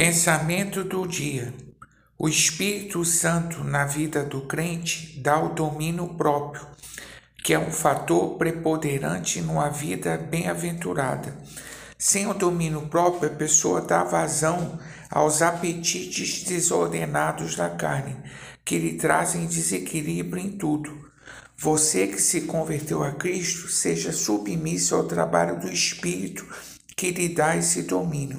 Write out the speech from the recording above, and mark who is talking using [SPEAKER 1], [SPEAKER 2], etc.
[SPEAKER 1] Pensamento do dia. O Espírito Santo na vida do crente dá o domínio próprio, que é um fator preponderante numa vida bem-aventurada. Sem o domínio próprio, a pessoa dá vazão aos apetites desordenados da carne, que lhe trazem desequilíbrio em tudo. Você que se converteu a Cristo, seja submisso ao trabalho do Espírito que lhe dá esse domínio.